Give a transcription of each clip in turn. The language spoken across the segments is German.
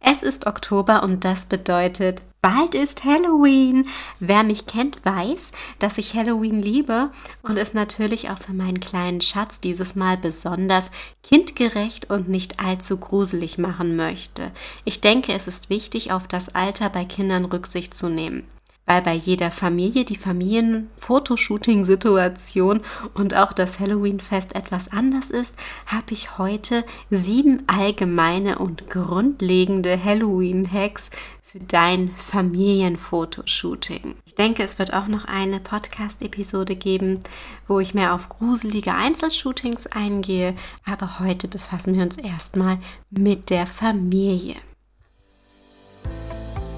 Es ist Oktober und das bedeutet, bald ist Halloween. Wer mich kennt, weiß, dass ich Halloween liebe und es natürlich auch für meinen kleinen Schatz dieses Mal besonders kindgerecht und nicht allzu gruselig machen möchte. Ich denke, es ist wichtig, auf das Alter bei Kindern Rücksicht zu nehmen weil bei jeder Familie die Familien-Fotoshooting-Situation und auch das Halloween-Fest etwas anders ist, habe ich heute sieben allgemeine und grundlegende Halloween-Hacks für dein Familienfotoshooting. Ich denke, es wird auch noch eine Podcast-Episode geben, wo ich mehr auf gruselige Einzelshootings eingehe, aber heute befassen wir uns erstmal mit der Familie.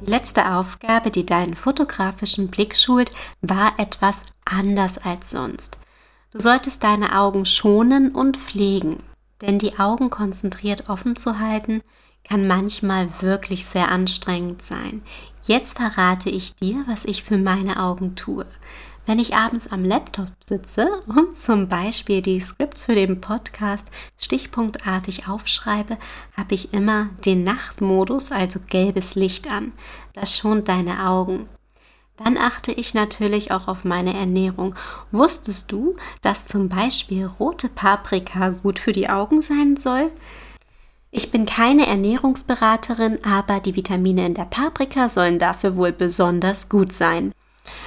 Die letzte Aufgabe, die deinen fotografischen Blick schult, war etwas anders als sonst. Du solltest deine Augen schonen und pflegen, denn die Augen konzentriert offen zu halten, kann manchmal wirklich sehr anstrengend sein. Jetzt verrate ich dir, was ich für meine Augen tue. Wenn ich abends am Laptop sitze und zum Beispiel die Skripts für den Podcast stichpunktartig aufschreibe, habe ich immer den Nachtmodus, also gelbes Licht an. Das schont deine Augen. Dann achte ich natürlich auch auf meine Ernährung. Wusstest du, dass zum Beispiel rote Paprika gut für die Augen sein soll? Ich bin keine Ernährungsberaterin, aber die Vitamine in der Paprika sollen dafür wohl besonders gut sein.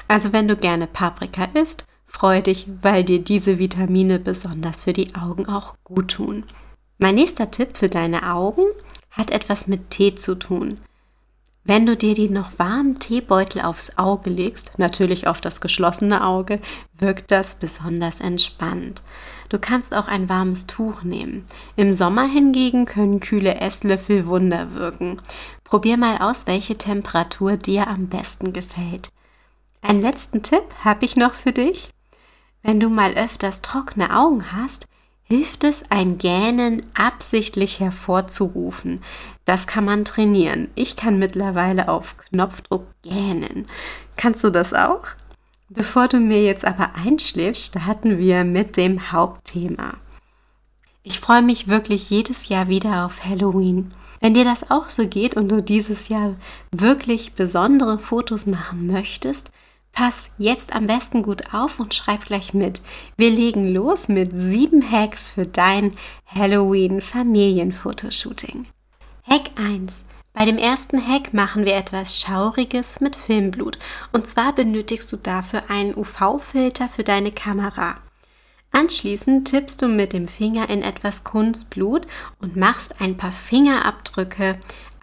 Also wenn du gerne Paprika isst, freu dich, weil dir diese Vitamine besonders für die Augen auch gut tun. Mein nächster Tipp für deine Augen hat etwas mit Tee zu tun. Wenn du dir die noch warmen Teebeutel aufs Auge legst, natürlich auf das geschlossene Auge, wirkt das besonders entspannt. Du kannst auch ein warmes Tuch nehmen. Im Sommer hingegen können kühle Esslöffel Wunder wirken. Probier mal aus, welche Temperatur dir am besten gefällt. Einen letzten Tipp habe ich noch für dich. Wenn du mal öfters trockene Augen hast, hilft es, ein Gähnen absichtlich hervorzurufen. Das kann man trainieren. Ich kann mittlerweile auf Knopfdruck gähnen. Kannst du das auch? Bevor du mir jetzt aber einschläfst, starten wir mit dem Hauptthema. Ich freue mich wirklich jedes Jahr wieder auf Halloween. Wenn dir das auch so geht und du dieses Jahr wirklich besondere Fotos machen möchtest, Pass jetzt am besten gut auf und schreib gleich mit. Wir legen los mit sieben Hacks für dein Halloween Familienfotoshooting. Hack 1. Bei dem ersten Hack machen wir etwas Schauriges mit Filmblut. Und zwar benötigst du dafür einen UV-Filter für deine Kamera. Anschließend tippst du mit dem Finger in etwas Kunstblut und machst ein paar Fingerabdrücke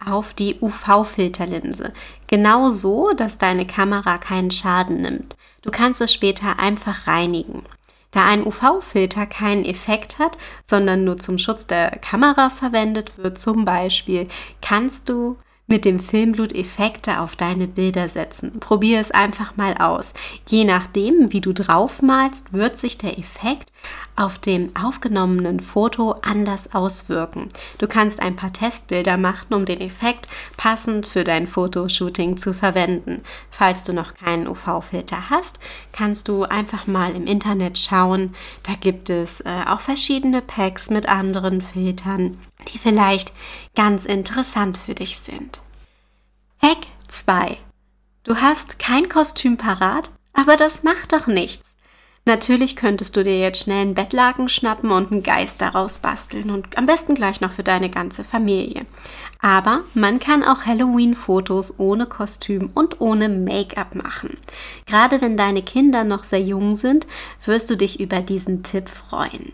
auf die UV-Filterlinse. Genau so, dass deine Kamera keinen Schaden nimmt. Du kannst es später einfach reinigen. Da ein UV-Filter keinen Effekt hat, sondern nur zum Schutz der Kamera verwendet wird, zum Beispiel, kannst du mit dem Filmblut Effekte auf deine Bilder setzen. Probier es einfach mal aus. Je nachdem, wie du draufmalst, wird sich der Effekt auf dem aufgenommenen Foto anders auswirken. Du kannst ein paar Testbilder machen, um den Effekt passend für dein Fotoshooting zu verwenden. Falls du noch keinen UV-Filter hast, kannst du einfach mal im Internet schauen. Da gibt es äh, auch verschiedene Packs mit anderen Filtern die vielleicht ganz interessant für dich sind. Hack 2. Du hast kein Kostüm parat, aber das macht doch nichts. Natürlich könntest du dir jetzt schnell einen Bettlaken schnappen und einen Geist daraus basteln und am besten gleich noch für deine ganze Familie. Aber man kann auch Halloween-Fotos ohne Kostüm und ohne Make-up machen. Gerade wenn deine Kinder noch sehr jung sind, wirst du dich über diesen Tipp freuen.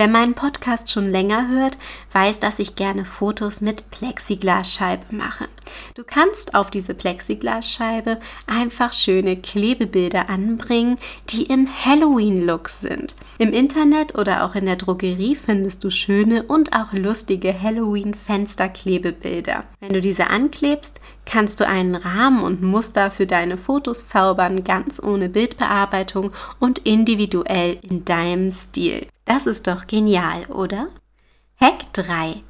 Wer meinen Podcast schon länger hört, weiß, dass ich gerne Fotos mit Plexiglasscheibe mache. Du kannst auf diese Plexiglasscheibe einfach schöne Klebebilder anbringen, die im Halloween-Look sind. Im Internet oder auch in der Drogerie findest du schöne und auch lustige Halloween-Fensterklebebilder. Wenn du diese anklebst, kannst du einen Rahmen und Muster für deine Fotos zaubern, ganz ohne Bildbearbeitung und individuell in deinem Stil. Das ist doch genial, oder? Hack 3.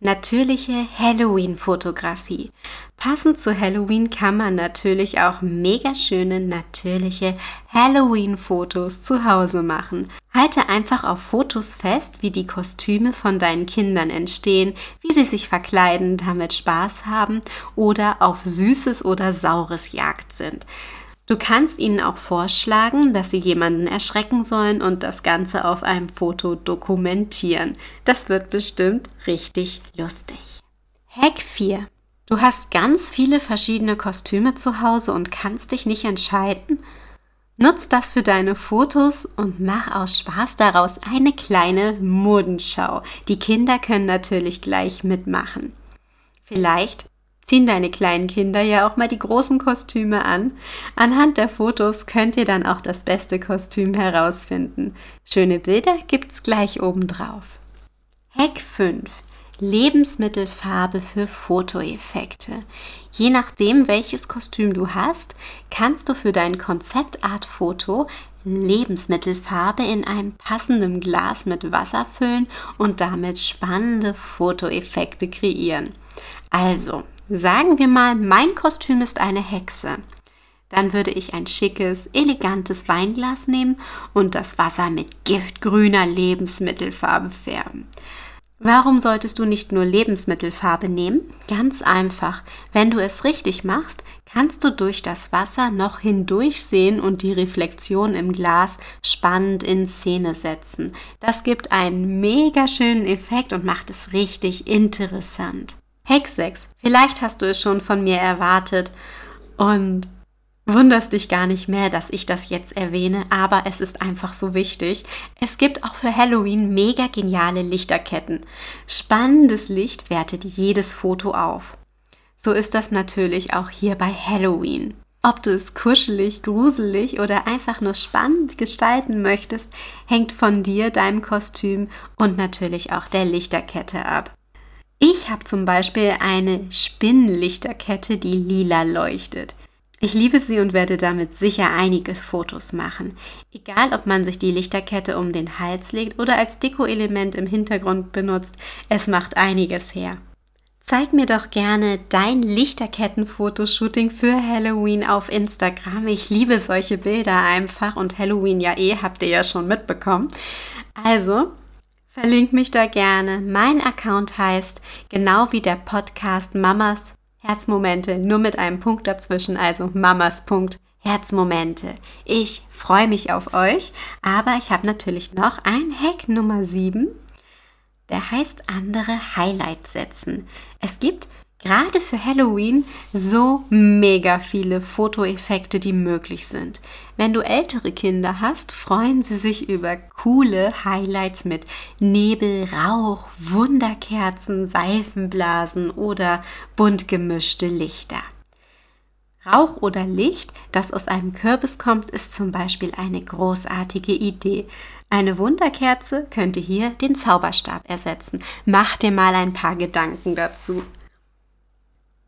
Natürliche Halloween-Fotografie. Passend zu Halloween kann man natürlich auch mega schöne natürliche Halloween-Fotos zu Hause machen. Halte einfach auf Fotos fest, wie die Kostüme von deinen Kindern entstehen, wie sie sich verkleiden, damit Spaß haben oder auf Süßes oder Saures Jagd sind. Du kannst ihnen auch vorschlagen, dass sie jemanden erschrecken sollen und das Ganze auf einem Foto dokumentieren. Das wird bestimmt richtig lustig. Hack 4. Du hast ganz viele verschiedene Kostüme zu Hause und kannst dich nicht entscheiden? Nutz das für deine Fotos und mach aus Spaß daraus eine kleine Modenschau. Die Kinder können natürlich gleich mitmachen. Vielleicht ziehen deine kleinen Kinder ja auch mal die großen Kostüme an. Anhand der Fotos könnt ihr dann auch das beste Kostüm herausfinden. Schöne Bilder gibt's gleich obendrauf. Hack 5. Lebensmittelfarbe für Fotoeffekte. Je nachdem, welches Kostüm du hast, kannst du für dein Konzeptart-Foto Lebensmittelfarbe in einem passenden Glas mit Wasser füllen und damit spannende Fotoeffekte kreieren. Also, Sagen wir mal, mein Kostüm ist eine Hexe. Dann würde ich ein schickes, elegantes Weinglas nehmen und das Wasser mit giftgrüner Lebensmittelfarbe färben. Warum solltest du nicht nur Lebensmittelfarbe nehmen? Ganz einfach. Wenn du es richtig machst, kannst du durch das Wasser noch hindurchsehen und die Reflexion im Glas spannend in Szene setzen. Das gibt einen mega schönen Effekt und macht es richtig interessant. 6. Vielleicht hast du es schon von mir erwartet und wunderst dich gar nicht mehr, dass ich das jetzt erwähne, aber es ist einfach so wichtig. Es gibt auch für Halloween mega geniale Lichterketten. Spannendes Licht wertet jedes Foto auf. So ist das natürlich auch hier bei Halloween. Ob du es kuschelig, gruselig oder einfach nur spannend gestalten möchtest, hängt von dir, deinem Kostüm und natürlich auch der Lichterkette ab. Ich habe zum Beispiel eine Spinnenlichterkette, die lila leuchtet. Ich liebe sie und werde damit sicher einige Fotos machen. Egal, ob man sich die Lichterkette um den Hals legt oder als Deko-Element im Hintergrund benutzt, es macht einiges her. Zeig mir doch gerne dein Lichterketten-Fotoshooting für Halloween auf Instagram. Ich liebe solche Bilder einfach und Halloween ja eh, habt ihr ja schon mitbekommen. Also, Verlink mich da gerne. Mein Account heißt genau wie der Podcast Mamas Herzmomente, nur mit einem Punkt dazwischen, also Mamas Punkt Herzmomente. Ich freue mich auf euch, aber ich habe natürlich noch ein Hack Nummer 7. Der heißt andere Highlights setzen. Es gibt gerade für Halloween so mega viele Fotoeffekte, die möglich sind. Wenn du ältere Kinder hast, freuen sie sich über coole Highlights mit Nebel, Rauch, Wunderkerzen, Seifenblasen oder bunt gemischte Lichter. Rauch oder Licht, das aus einem Kürbis kommt, ist zum Beispiel eine großartige Idee. Eine Wunderkerze könnte hier den Zauberstab ersetzen. Mach dir mal ein paar Gedanken dazu.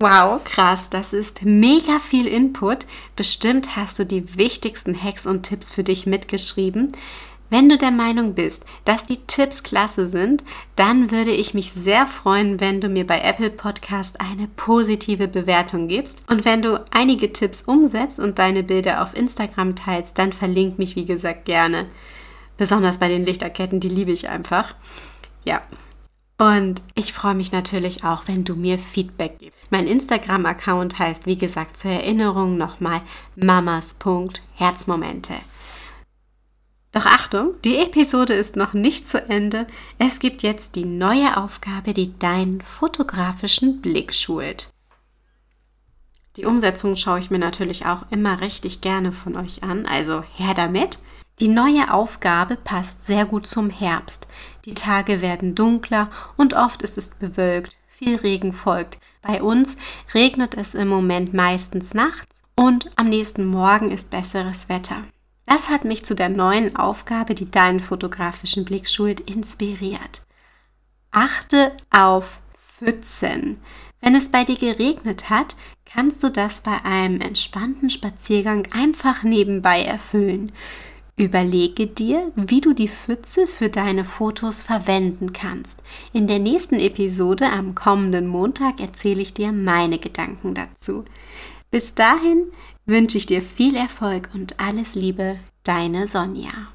Wow, krass, das ist mega viel Input. Bestimmt hast du die wichtigsten Hacks und Tipps für dich mitgeschrieben. Wenn du der Meinung bist, dass die Tipps klasse sind, dann würde ich mich sehr freuen, wenn du mir bei Apple Podcast eine positive Bewertung gibst. Und wenn du einige Tipps umsetzt und deine Bilder auf Instagram teilst, dann verlink mich, wie gesagt, gerne. Besonders bei den Lichterketten, die liebe ich einfach. Ja, und ich freue mich natürlich auch, wenn du mir Feedback gibst. Mein Instagram-Account heißt, wie gesagt, zur Erinnerung nochmal mamas.herzmomente. Doch Achtung, die Episode ist noch nicht zu Ende. Es gibt jetzt die neue Aufgabe, die deinen fotografischen Blick schult. Die Umsetzung schaue ich mir natürlich auch immer richtig gerne von euch an, also her damit. Die neue Aufgabe passt sehr gut zum Herbst. Die Tage werden dunkler und oft ist es bewölkt. Viel Regen folgt. Bei uns regnet es im Moment meistens nachts und am nächsten Morgen ist besseres Wetter. Das hat mich zu der neuen Aufgabe, die deinen fotografischen Blick schult, inspiriert. Achte auf Pfützen. Wenn es bei dir geregnet hat, kannst du das bei einem entspannten Spaziergang einfach nebenbei erfüllen. Überlege dir, wie du die Pfütze für deine Fotos verwenden kannst. In der nächsten Episode am kommenden Montag erzähle ich dir meine Gedanken dazu. Bis dahin wünsche ich dir viel Erfolg und alles Liebe, deine Sonja.